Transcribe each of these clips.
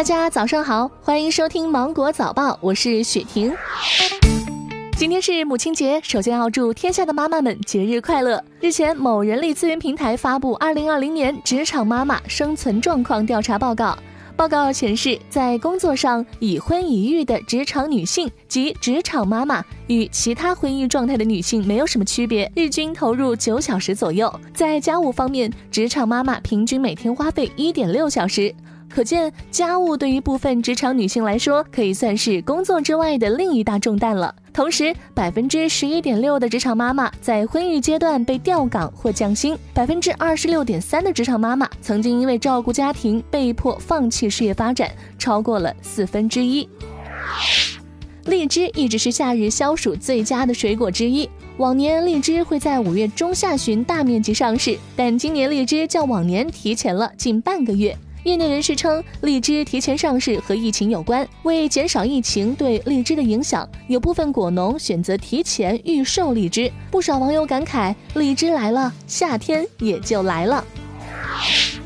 大家早上好，欢迎收听芒果早报，我是雪婷。今天是母亲节，首先要祝天下的妈妈们节日快乐。日前，某人力资源平台发布《二零二零年职场妈妈生存状况调查报告》。报告显示，在工作上已婚已育的职场女性及职场妈妈与其他婚姻状态的女性没有什么区别，日均投入九小时左右。在家务方面，职场妈妈平均每天花费一点六小时。可见，家务对于部分职场女性来说，可以算是工作之外的另一大重担了。同时，百分之十一点六的职场妈妈在婚育阶段被调岗或降薪，百分之二十六点三的职场妈妈曾经因为照顾家庭被迫放弃事业发展，超过了四分之一。荔枝一直是夏日消暑最佳的水果之一，往年荔枝会在五月中下旬大面积上市，但今年荔枝较往年提前了近半个月。业内人士称，荔枝提前上市和疫情有关。为减少疫情对荔枝的影响，有部分果农选择提前预售荔枝。不少网友感慨：“荔枝来了，夏天也就来了。”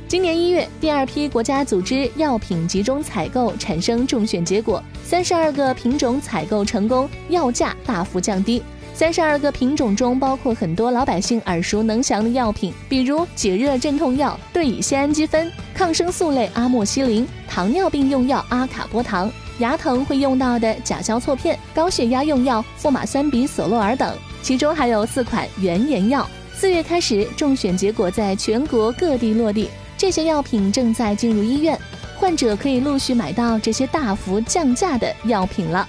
今年一月，第二批国家组织药品集中采购产生中选结果，三十二个品种采购成功，药价大幅降低。三十二个品种中包括很多老百姓耳熟能详的药品，比如解热镇痛药对乙酰氨基酚、抗生素类阿莫西林、糖尿病用药阿卡波糖、牙疼会用到的甲硝唑片、高血压用药富马酸比索洛尔等，其中还有四款原研药。四月开始，中选结果在全国各地落地，这些药品正在进入医院，患者可以陆续买到这些大幅降价的药品了。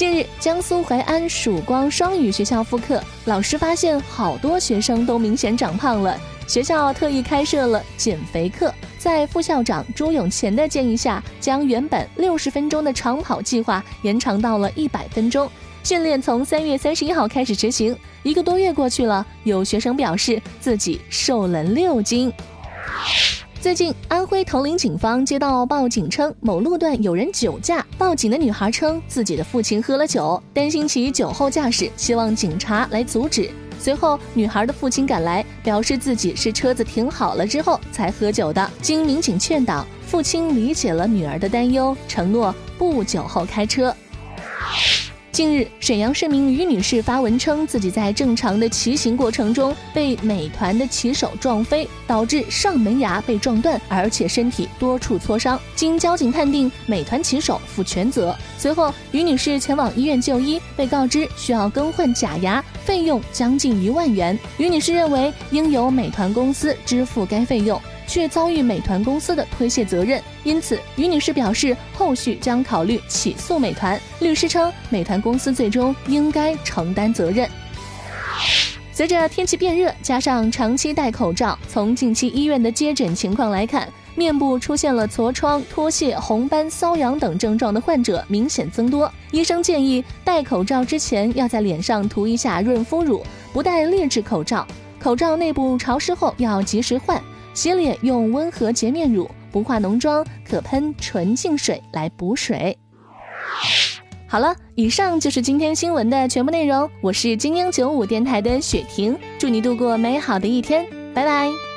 近日，江苏淮安曙光双语学校复课，老师发现好多学生都明显长胖了，学校特意开设了减肥课，在副校长朱永乾的建议下，将原本六十分钟的长跑计划延长到了一百分钟。训练从三月三十一号开始执行，一个多月过去了，有学生表示自己瘦了六斤。最近，安徽铜陵警方接到报警称某路段有人酒驾。报警的女孩称自己的父亲喝了酒，担心其酒后驾驶，希望警察来阻止。随后，女孩的父亲赶来，表示自己是车子停好了之后才喝酒的。经民警劝导，父亲理解了女儿的担忧，承诺不酒后开车。近日，沈阳市民于女士发文称，自己在正常的骑行过程中被美团的骑手撞飞，导致上门牙被撞断，而且身体多处挫伤。经交警判定，美团骑手负全责。随后，于女士前往医院就医，被告知需要更换假牙，费用将近一万元。于女士认为应由美团公司支付该费用。却遭遇美团公司的推卸责任，因此于女士表示，后续将考虑起诉美团。律师称，美团公司最终应该承担责任。随着天气变热，加上长期戴口罩，从近期医院的接诊情况来看，面部出现了痤疮、脱屑、红斑、瘙痒等症状的患者明显增多。医生建议戴口罩之前要在脸上涂一下润肤乳，不戴劣质口罩。口罩内部潮湿后要及时换。洗脸用温和洁面乳，不化浓妆，可喷纯净水来补水。好了，以上就是今天新闻的全部内容。我是精英九五电台的雪婷，祝你度过美好的一天，拜拜。